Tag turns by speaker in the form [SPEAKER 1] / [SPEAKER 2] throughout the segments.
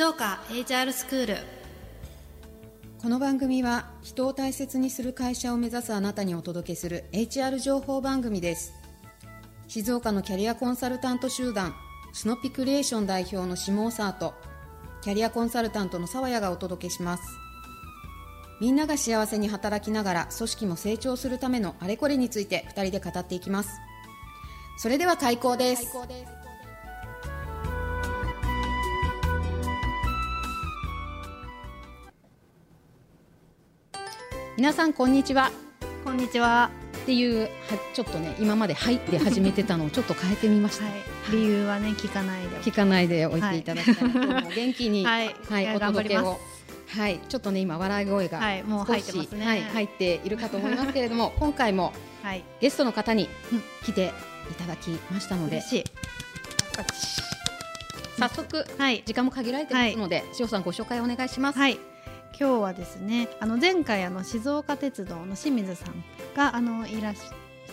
[SPEAKER 1] 静岡 HR スクール
[SPEAKER 2] この番組は人を大切にする会社を目指すあなたにお届けする HR 情報番組です。静岡のキャリアコンサルタント集団スノピクリエーション代表の下尾沢とキャリアコンサルタントの沢谷がお届けします。みんなが幸せに働きながら組織も成長するためのあれこれについて2人で語っていきます。それでは開講です皆さんこんにちは。
[SPEAKER 1] こんにちは。
[SPEAKER 2] っていうはちょっとね今まで「はい」で始めてたのをちょっと変えてみました、
[SPEAKER 1] はい、理由はね聞かないで。
[SPEAKER 2] 聞かないでおいていただきたい、今日も元気に、
[SPEAKER 1] はい。
[SPEAKER 2] はい、お届けを。はい、ちょっとね今笑い声が
[SPEAKER 1] はいもう入ってますね。
[SPEAKER 2] はい、入っているかと思いますけれども今回も
[SPEAKER 1] はい。
[SPEAKER 2] ゲストの方に
[SPEAKER 1] うん。
[SPEAKER 2] 来ていただきましたので。早速
[SPEAKER 1] はい。
[SPEAKER 2] 時間も限られてますので、塩さんご紹介お願いします。
[SPEAKER 1] はい今日はですねあの前回あの静岡鉄道の清水さんがあのいらし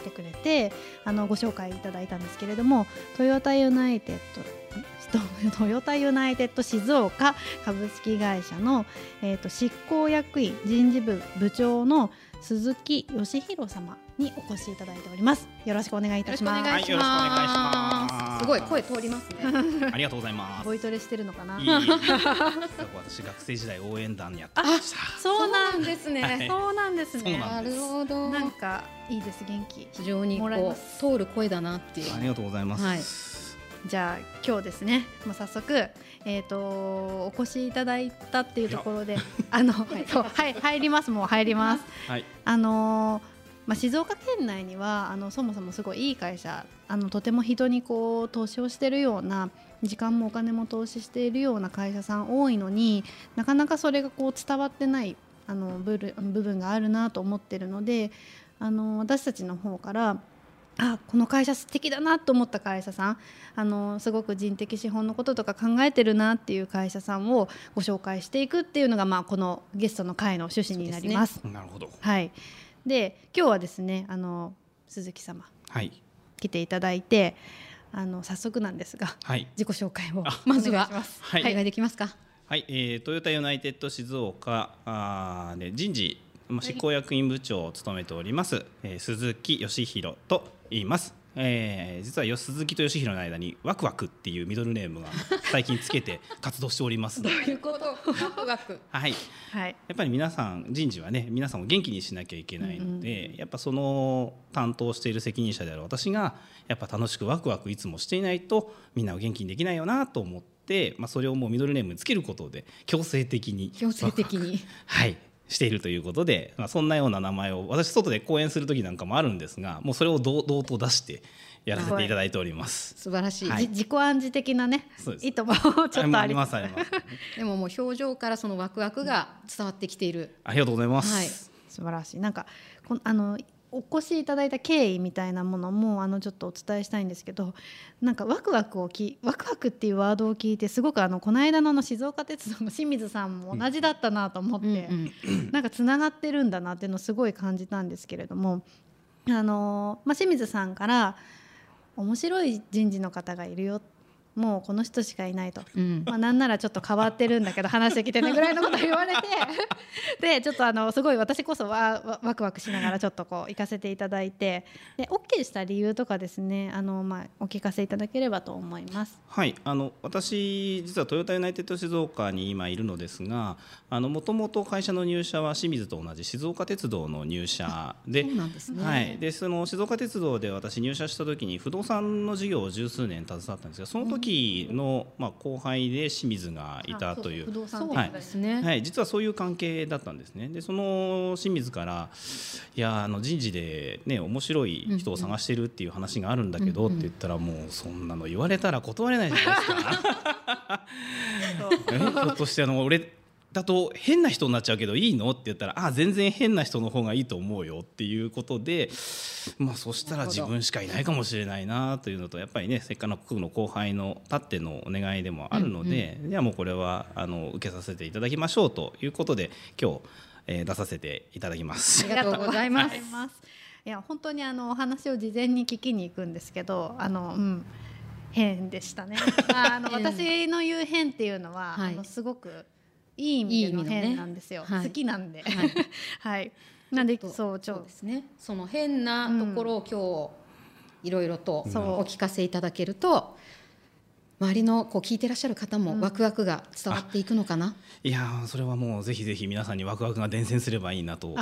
[SPEAKER 1] てくれてあのご紹介いただいたんですけれどもトヨタユナイテッドトヨタユナイテッド静岡株式会社の、えー、と執行役員人事部部長の鈴木義弘様にお越しいただいております。よろしくお願いいたします。
[SPEAKER 3] よろしくお願いし
[SPEAKER 2] ま。
[SPEAKER 3] ますす
[SPEAKER 2] すごい声通りますね。
[SPEAKER 3] ありがとうございます。
[SPEAKER 1] ボイトレしてるのかな？
[SPEAKER 3] 私学生時代応援団にやってました。
[SPEAKER 1] そうなん
[SPEAKER 2] ですね。
[SPEAKER 3] はい
[SPEAKER 1] そうなんですね。
[SPEAKER 3] な
[SPEAKER 2] るほど。
[SPEAKER 1] なんかいいです元気。
[SPEAKER 2] 非常に通る声だなっていう。
[SPEAKER 3] ありがとうございます。
[SPEAKER 2] はい
[SPEAKER 1] じゃあ今日ですね、まあ、早速、えー、とお越しいただいたっていうところであの、はい入りますもう入ります。
[SPEAKER 3] はい。
[SPEAKER 1] あのーまあ、静岡県内にはあのそもそもすごいいい会社あのとても人にこう投資をしているような時間もお金も投資しているような会社さん多いのになかなかそれがこう伝わってないあの部分部分があるなと思ってるのであの私たちの方からあこの会社素敵だなと思った会社さんあのすごく人的資本のこととか考えてるなっていう会社さんをご紹介していくっていうのが、まあ、このゲストの会の趣旨になります。
[SPEAKER 3] なるほど。
[SPEAKER 1] はい、で今日はですねあの鈴木様
[SPEAKER 3] はい。
[SPEAKER 1] 来ていただいてあの早速なんですが
[SPEAKER 3] はい。
[SPEAKER 1] 自己紹介を
[SPEAKER 3] あ
[SPEAKER 2] まずは
[SPEAKER 1] お願いします
[SPEAKER 3] はい
[SPEAKER 2] お願いできますか？
[SPEAKER 3] はい。えー、トヨタユナイテッド静岡あーで人事まあ執行役員部長を務めております、えー、鈴木義弘と言います。えー、実はよ鈴木と義弘の間にワクワクっていうミドルネームが最近つけて活動しておりますので、
[SPEAKER 2] いうこと？ワクワク。
[SPEAKER 3] はい。
[SPEAKER 1] はい
[SPEAKER 3] やっぱり皆さん人事はね皆さんを元気にしなきゃいけないので、やっぱその担当している責任者である私がやっぱ楽しくワクワクいつもしていないとみんなを元気にできないよなと思って、まあ、それをもうミドルネームにつけることで強制的に
[SPEAKER 2] 強制的に。
[SPEAKER 3] はいしているということで、まあ、そんなような名前を私外で講演する時なんかもあるんですがもうそれを堂々と出してやらせていただいております。
[SPEAKER 2] 素晴らしい。
[SPEAKER 3] はい
[SPEAKER 1] じ自己暗示的なね
[SPEAKER 3] そうです
[SPEAKER 1] 意図もちょっとあり
[SPEAKER 3] ますあります。
[SPEAKER 2] でももう表情からそのワクワクが伝わってきている。
[SPEAKER 3] ありがとうございます。
[SPEAKER 2] はい
[SPEAKER 1] 素晴らしいなんかこんあのお越しいただいた経緯みたいなものもあのちょっとお伝えしたいんですけどなんかワクワクをきワクワクっていうワードを聞いてすごくあのこの間のあの静岡鉄道の清水さんも同じだったなと思って、
[SPEAKER 2] う
[SPEAKER 1] なんかつながってるんだなっていうのをすごい感じたんですけれどもあの、まあ、清水さんから面白い人事の方がいるよもうこの人しかいないと。
[SPEAKER 2] うん。
[SPEAKER 1] まあ、なんならちょっと変わってるんだけど話してきてねぐらいのこと言われて でちょっとあのすごい私こそはわワクワクしながらちょっとこう行かせていただいてで OK した理由とかですねあの、まあ、お聞かせいただければと思います。
[SPEAKER 3] はい、あの私実はトヨタユナイテッド静岡に今いるのですがもともと会社の入社は清水と同じ静岡鉄道の入社で
[SPEAKER 2] そうなんですね
[SPEAKER 3] はい、でその静岡鉄道で私入社した時に不動産の事業を十数年携わったんですがその時の、まあ、後輩で清水がいたという
[SPEAKER 1] 不動産
[SPEAKER 2] そうなん
[SPEAKER 1] 店
[SPEAKER 2] ですね。
[SPEAKER 3] はい、実はそういう関係だったんですね。で、その清水から、いや、あの人事でね、面白い人を探してるっていう話があるんだけど、って言ったら、もうそんなの言われたら断れないじゃないですか。え？ひょっとして、あの、俺。だと変な人になっちゃうけどいいの？って言ったらあ全然変な人の方がいいと思うよっていうことでまあそしたら自分しかいないかもしれないなというのとやっぱりねせっかくの後輩のたってのお願いでもあるので、じゃあもうこれはあの受けさせていただきましょうということで今日、えー出させていただきます。
[SPEAKER 2] ありがとうございます。
[SPEAKER 1] ありがとうございいや本当にあのお話を事前に聞きに行くんですけどあの、うん、変でしたね。あの私の言う変っていうのは、はい、あのすごくいい意味での変なんですよ。ね、好きなんで。はい。はい、なんでそう
[SPEAKER 2] そうですね。その変なところを今日いろいろとお聞かせいただけると。周りのこう聞いてらっしゃる方もワクワクが伝わっていくのかな、
[SPEAKER 3] いやそれはもうぜひぜひ皆さんにワクワクが伝染すればいいなと。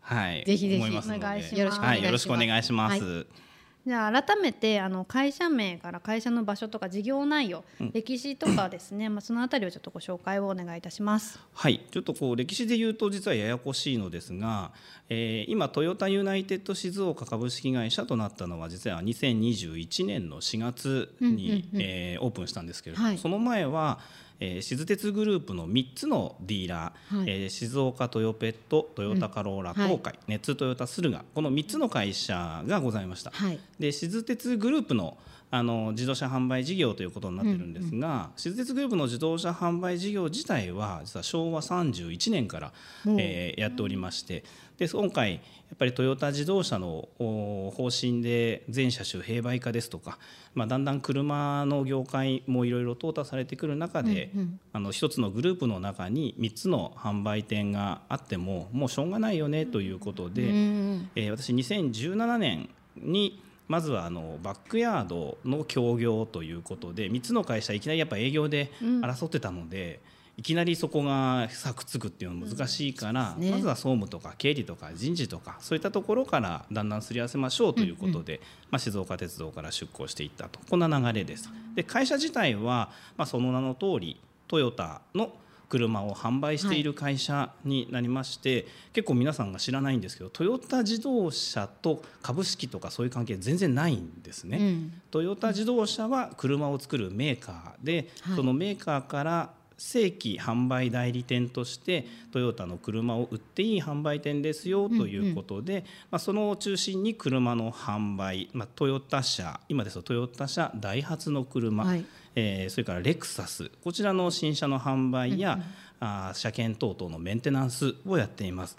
[SPEAKER 3] はい、
[SPEAKER 2] ぜひぜひ
[SPEAKER 3] 思います
[SPEAKER 2] ので。
[SPEAKER 3] よろしくお願いします。はい、よろしくお願いします。はい
[SPEAKER 1] じゃあ改めてあの会社名から会社の場所とか事業内容、うん、歴史とかですね、まあ、そのあたりをちょっとご紹介をお願いいたします。
[SPEAKER 3] はい。ちょっとこう歴史で言うと実はややこしいのですが、えー、今トヨタユナイテッド静岡株式会社となったのは実は2021年の4月に、えオープンしたんですけれども、はい、その前はえー、静鉄グループの3つのディーラー、はい、えー、静岡トヨペットトヨタカローラ東海、うん、ネッツトヨタ駿河この3つの会社がございました。はい、で静鉄グループのあの自動車販売事業ということになってるんですが、うん。うん、静鉄グループの自動車販売事業自体は実は昭和31年から、えー、やっておりましてで今回やっぱりトヨタ自動車の方針で全車種併売化ですとか、まあ、だんだん車の業界もいろいろ淘汰されてくる中で、うんうん、あの一つのグループの中に3つの販売店があってももうしょうがないよねということで、うんうん、えー、私2017年にまずはあのバックヤードの協業ということで3つの会社いきなりやっぱ営業で争ってたので。うんいきなりそこがさくっつくっていうのは難しいから、うんね、まずは総務とか経理とか人事とかそういったところからだんだんすり合わせましょうということで、うんうん、まあ、静岡鉄道から出向していったと。こんな流れです。で会社自体は、まあ、その名の通りトヨタの車を販売している会社になりまして、はい、結構皆さんが知らないんですけどトヨタ自動車と株式とかそういう関係全然ないんですね。うん、トヨタ自動車は車を作るメーカーで、はい、そのメーカーから正規販売代理店としてトヨタの車を売っていい販売店ですよということで、うんうん、まあ、その中心に車の販売、まあ、トヨタ車今ですとトヨタ車ダイハツの車、はい、えー、それからレクサスこちらの新車の販売や、うんうん、あ車検等々のメンテナンスをやっています。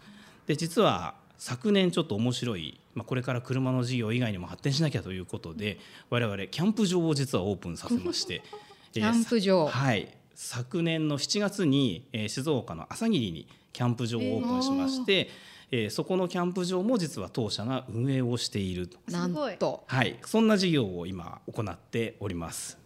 [SPEAKER 3] で実は昨年ちょっと面白い、まあ、これから車の事業以外にも発展しなきゃということで我々キャンプ場を実はオープンさせまして
[SPEAKER 2] キャンプ場、
[SPEAKER 3] はい昨年の7月に、えー、静岡の朝霧にキャンプ場をオープンしまして、えー、えー、そこのキャンプ場も実は当社が運営をしている
[SPEAKER 2] なんと、
[SPEAKER 3] はい、そんな事業を今行っております。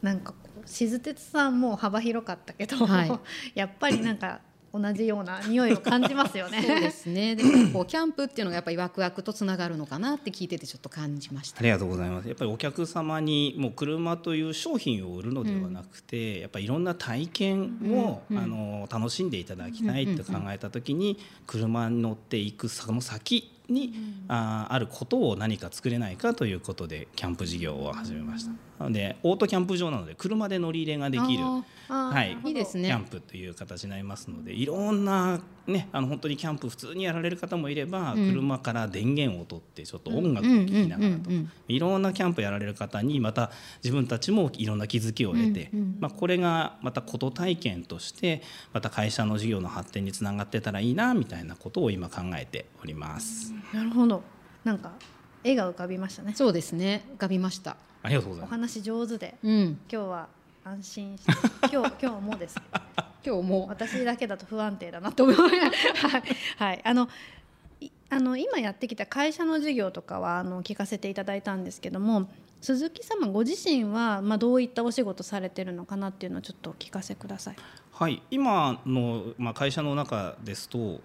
[SPEAKER 1] なんか静鉄さんも幅広かったけど、はい、やっぱりなんか同じような匂いを感じますよね。
[SPEAKER 2] そうですね。でもこうキャンプっていうのがやっぱりワクワクとつながるのかなって聞いててちょっと感じました。
[SPEAKER 3] ありがとうございます。やっぱりお客様にもう車という商品を売るのではなくて、うん、やっぱりいろんな体験を、うん、あの楽しんでいただきたいって考えた時に、車に乗っていくその先に、ああることを何か作れないかということでキャンプ事業を始めました。なのでオートキャンプ場なので車で乗り入れができる、
[SPEAKER 2] はい、いいですね、
[SPEAKER 3] キャンプという形になりますのでいろんな、ね、あの本当にキャンプ普通にやられる方もいれば、うん、車から電源を取ってちょっと音楽を聴きながらといろんなキャンプやられる方にまた自分たちもいろんな気づきを得て、うんうん、まあ、これがまたこと体験としてまた会社の事業の発展につながってたらいいなみたいなことを今考えております。
[SPEAKER 1] なるほど。なんか絵が浮かびましたね。
[SPEAKER 2] そうですね。浮かびました。
[SPEAKER 3] ありがとうございます。
[SPEAKER 1] お話上手で、うん、今日は安心して 今日今日もです、
[SPEAKER 2] 今日も
[SPEAKER 1] 私だけだと不安定だなと思います。はい、あのあの今やってきた会社の事業とかはあの聞かせていただいたんですけども鈴木様ご自身は、まあ、どういったお仕事されてるのかなっていうのをちょっとお聞かせください。
[SPEAKER 3] はい今の、まあ、会社の中ですと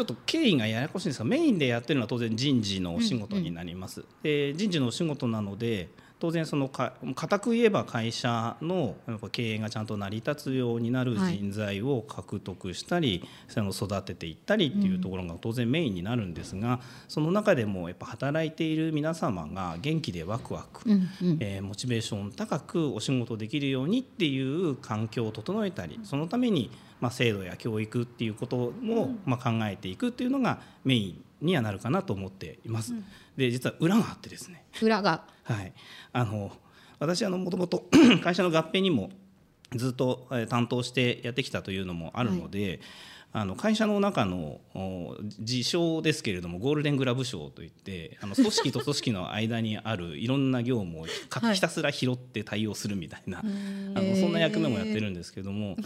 [SPEAKER 3] ちょっと経緯がややこしいんですがメインでやってるのは当然人事のお仕事になります。うんうん、で人事のお仕事なので当然そのか固く言えば会社の経営がちゃんと成り立つようになる人材を獲得したり、その育てていったりっていうところが当然メインになるんですが、その中でもやっぱ働いている皆様が元気でワクワク、えー、モチベーション高くお仕事できるようにっていう環境を整えたりそのためにまあ制度や教育っていうこともまあ考えていくっていうのがメインにはなるかなと思っています。うん、で実は裏があってですね。
[SPEAKER 2] 裏が
[SPEAKER 3] はい。あの私はもともと会社の合併にもずっと担当してやってきたというのもあるので、あの会社の中のお自称ですけれどもゴールデングラブ賞といってあの組織と組織の間にあるいろんな業務をひたすら拾って対応するみたいな、
[SPEAKER 1] ん
[SPEAKER 3] あのそんな役目もやってるんですけども、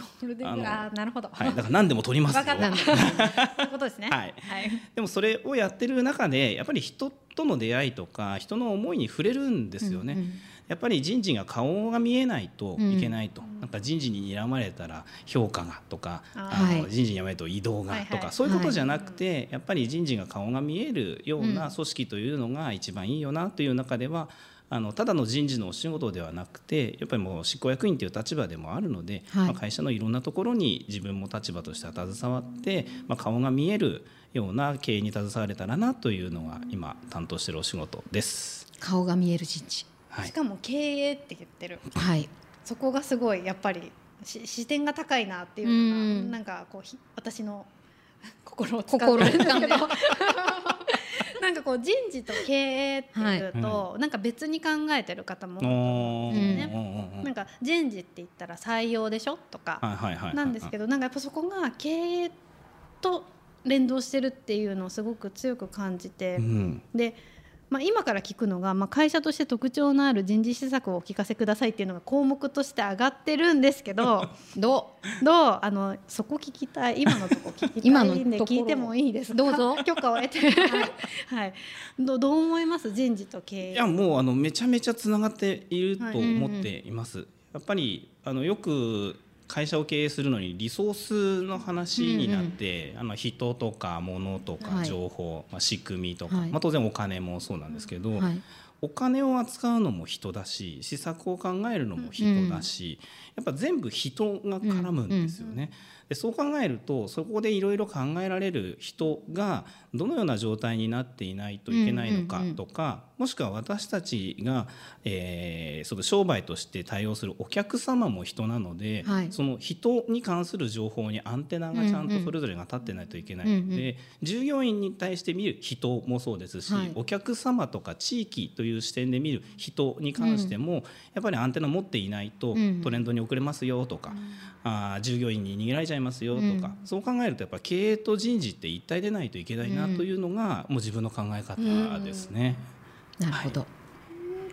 [SPEAKER 3] あ
[SPEAKER 1] なるほど。
[SPEAKER 3] はい、だから何でも取りますよ。
[SPEAKER 1] 分かった。ことですね。
[SPEAKER 3] はい
[SPEAKER 1] はい。
[SPEAKER 3] でもそれをやってる中でやっぱり人との出会いとか人の思いに触れるんですよね。
[SPEAKER 2] うんうん
[SPEAKER 3] やっぱり人事が顔が見えないといけないと、なんか人事に睨まれたら評価がとか
[SPEAKER 1] あ
[SPEAKER 3] あの
[SPEAKER 2] はい。
[SPEAKER 3] 人事に辞めると移動がとか、そういうことじゃなくて、やっぱり人事が顔が見えるような組織というのが一番いいよなという中ではあのただの人事のお仕事ではなくてやっぱりもう執行役員という立場でもあるので、
[SPEAKER 2] はい。
[SPEAKER 3] まあ、会社のいろんなところに自分も立場としては携わって、まあ、顔が見えるような経営に携われたらなというのが今担当しているお仕事です。
[SPEAKER 2] 顔が見える人事。
[SPEAKER 3] はい。
[SPEAKER 1] しかも経営って言ってる。
[SPEAKER 2] はい
[SPEAKER 1] そこがすごいやっぱりし視点が高いなっていうのが、
[SPEAKER 2] うん。
[SPEAKER 1] なんかこうひ私の心を掴んで。
[SPEAKER 2] 心を掴んで。
[SPEAKER 1] なんかこう人事と経営っていうと、なんか別に考えてる方も多いと思うんですよね。
[SPEAKER 3] ね
[SPEAKER 1] なんか人事って言ったら採用でしょとかなんですけどなんかやっぱそこが経営と連動してるっていうのをすごく強く感じて、
[SPEAKER 3] うん。
[SPEAKER 1] で、まあ、今から聞くのが、まあ、会社として特徴のある人事施策をお聞かせくださいっていうのが項目として上がってるんですけど
[SPEAKER 2] ど
[SPEAKER 1] どう？あのそこ聞きたい。今のとこ聞きた
[SPEAKER 2] 今の
[SPEAKER 1] いんで
[SPEAKER 2] ところ
[SPEAKER 1] 聞いてもいいですか？
[SPEAKER 2] どうぞ。
[SPEAKER 1] 許可を得て。はい、どどう思います？人事と経営。
[SPEAKER 3] いやもうあのめちゃめちゃつながっていると思っています。やっぱりあのよく会社を経営するのにリソースの話になって、あの人とか物とか
[SPEAKER 2] はい。
[SPEAKER 3] 情報、まあ、仕組みとか、
[SPEAKER 2] はい。
[SPEAKER 3] まあ、当然お金もそうなんですけど、
[SPEAKER 2] はい。
[SPEAKER 3] お金を扱うのも人だし施策を考えるのも人だし、やっぱ全部人が絡むんですよね。でそう考えるとそこでいろいろ考えられる人がどのような状態になっていないといけないのかとか、もしくは私たちが、えーその商売として対応するお客様も人なので、
[SPEAKER 2] はい。
[SPEAKER 3] その人に関する情報にアンテナがちゃんとそれぞれが立ってないといけないので、従業員に対して見る人もそうですし、
[SPEAKER 2] はい。
[SPEAKER 3] お客様とか地域という視点で見る人に関しても、やっぱりアンテナ持っていないと
[SPEAKER 2] うん
[SPEAKER 3] トレンドに遅れますよとか、あー従業員に逃げられちゃいますよとか、そう考えるとやっぱ経営と人事って一体でないといけないなというのが、もう自分の考え方ですね。
[SPEAKER 2] なるほど、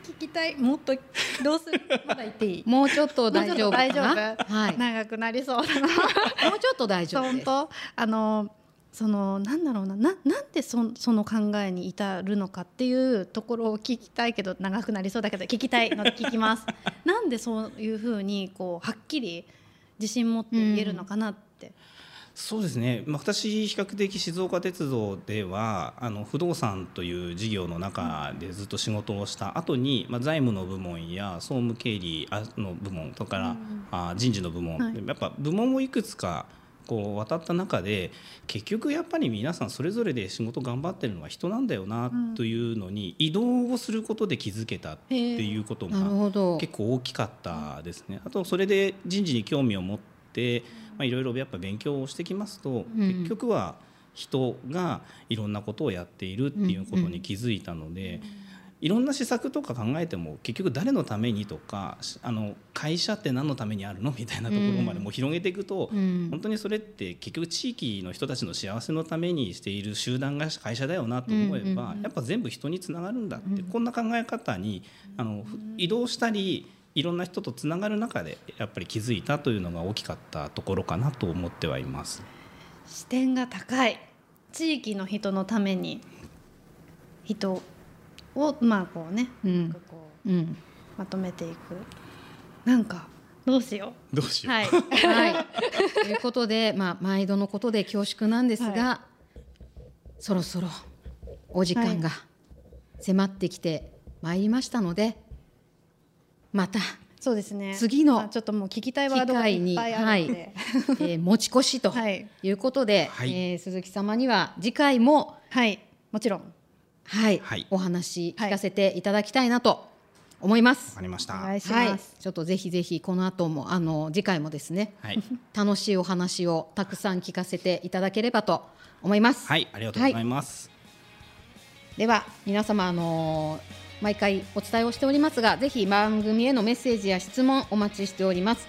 [SPEAKER 1] 聞きたい。もっとどうする？まだ言っていい？
[SPEAKER 2] もうちょっと大丈夫か
[SPEAKER 1] 大丈
[SPEAKER 2] な
[SPEAKER 1] 夫、
[SPEAKER 2] はい。
[SPEAKER 1] 長くなりそうだな。
[SPEAKER 2] もうちょっと大丈夫です。
[SPEAKER 1] 本当？あのそのなんだろうな。ななんでそその考えに至るのかっていうところを聞きたいけど長くなりそうだけど聞きたいので聞きます。なんでそういうふうにこうはっきり自信持って言えるのかなって、
[SPEAKER 3] そうですね、まあ、私比較的静岡鉄道ではあの不動産という事業の中でずっと仕事をした後に、まあ、財務の部門や総務経理あの部門それから、あ人事の部門、
[SPEAKER 1] はい。
[SPEAKER 3] やっぱ部門をいくつかこう渡った中で結局やっぱり皆さんそれぞれで仕事頑張ってるのは人なんだよなというのに移動をすることで気づけたっていうことが結構大きかったですね。あとそれで人事に興味を持って、まあ、いろいろやっぱ勉強をしてきますと、
[SPEAKER 2] うん。
[SPEAKER 3] 結局は人がいろんなことをやっているっていうことに気づいたので、いろんな施策とか考えても結局誰のためにとかしあの会社って何のためにあるのみたいなところまでもう広げていくと、
[SPEAKER 2] うん。
[SPEAKER 3] 本当にそれって結局地域の人たちの幸せのためにしている集団が会社だよなと思えば、やっぱ全部人につながるんだって、こんな考え方にあのふ移動したりいろんな人とつながる中でやっぱり気づいたというのが大きかったところかなと思ってはいます。
[SPEAKER 1] 視点が高い。地域の人のために人をまあこうね、
[SPEAKER 2] うん。
[SPEAKER 1] なんかこう
[SPEAKER 2] うん。
[SPEAKER 1] まとめていく。なんかどうしよ
[SPEAKER 3] どうしよう、
[SPEAKER 1] うはい。
[SPEAKER 2] はい、ということで、まあ、毎度のことで恐縮なんですが、
[SPEAKER 1] は
[SPEAKER 2] そろそろお時間が迫ってきてまいりましたので、また、
[SPEAKER 1] そうですね。
[SPEAKER 2] 次の
[SPEAKER 1] まあちょっともう聞きたいワードがいっぱいあるので。
[SPEAKER 2] えー持ち越しと
[SPEAKER 1] はい。
[SPEAKER 2] いうことで、
[SPEAKER 3] はい。
[SPEAKER 2] えー鈴木様には次回も、
[SPEAKER 1] はい。もちろん
[SPEAKER 2] はい。
[SPEAKER 3] はい。
[SPEAKER 2] お話聞かせていただきたいなと思います。
[SPEAKER 3] わかりました。
[SPEAKER 2] はい。ちょっとぜひぜひこの後もあの次回もですね
[SPEAKER 3] はい、
[SPEAKER 2] 楽しいお話をたくさん聞かせていただければと思います。
[SPEAKER 3] はい、ありがとうございます。
[SPEAKER 2] では皆様あのー毎回お伝えをしておりますがぜひ番組へのメッセージや質問お待ちしております。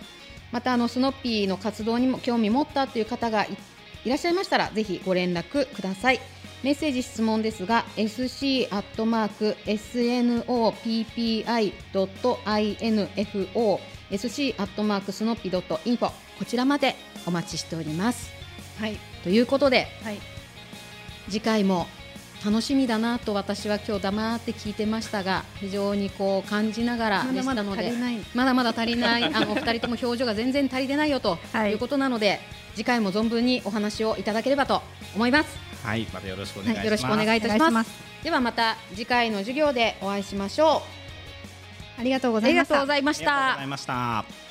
[SPEAKER 2] またあのスノッピーの活動にも興味持ったという方がいいらっしゃいましたらぜひご連絡くださいメッセージ質問ですが sc アットマーク snoppi.info sc アットマークスノッピドットインフォこちらまでお待ちしております。
[SPEAKER 1] はい。
[SPEAKER 2] ということで
[SPEAKER 1] はい。
[SPEAKER 2] 次回も楽しみだなと私は今日黙って聞いてましたが非常にこう感じながらでし
[SPEAKER 1] まだま
[SPEAKER 2] たので
[SPEAKER 1] だ足りない。
[SPEAKER 2] まだまだ足りない。あのお二人とも表情が全然足りてないよと
[SPEAKER 1] はい
[SPEAKER 2] いうことなので、次回も存分にお話をいただければと思います。
[SPEAKER 3] はいまたよろしくお願いします、
[SPEAKER 2] はいよろしくお願いいたします。ではまた次回の授業でお会いしましょ
[SPEAKER 1] ありがと
[SPEAKER 2] う。ありがとう
[SPEAKER 1] ざいました。
[SPEAKER 2] ございまし
[SPEAKER 3] ありがとうご
[SPEAKER 2] た
[SPEAKER 3] ざいました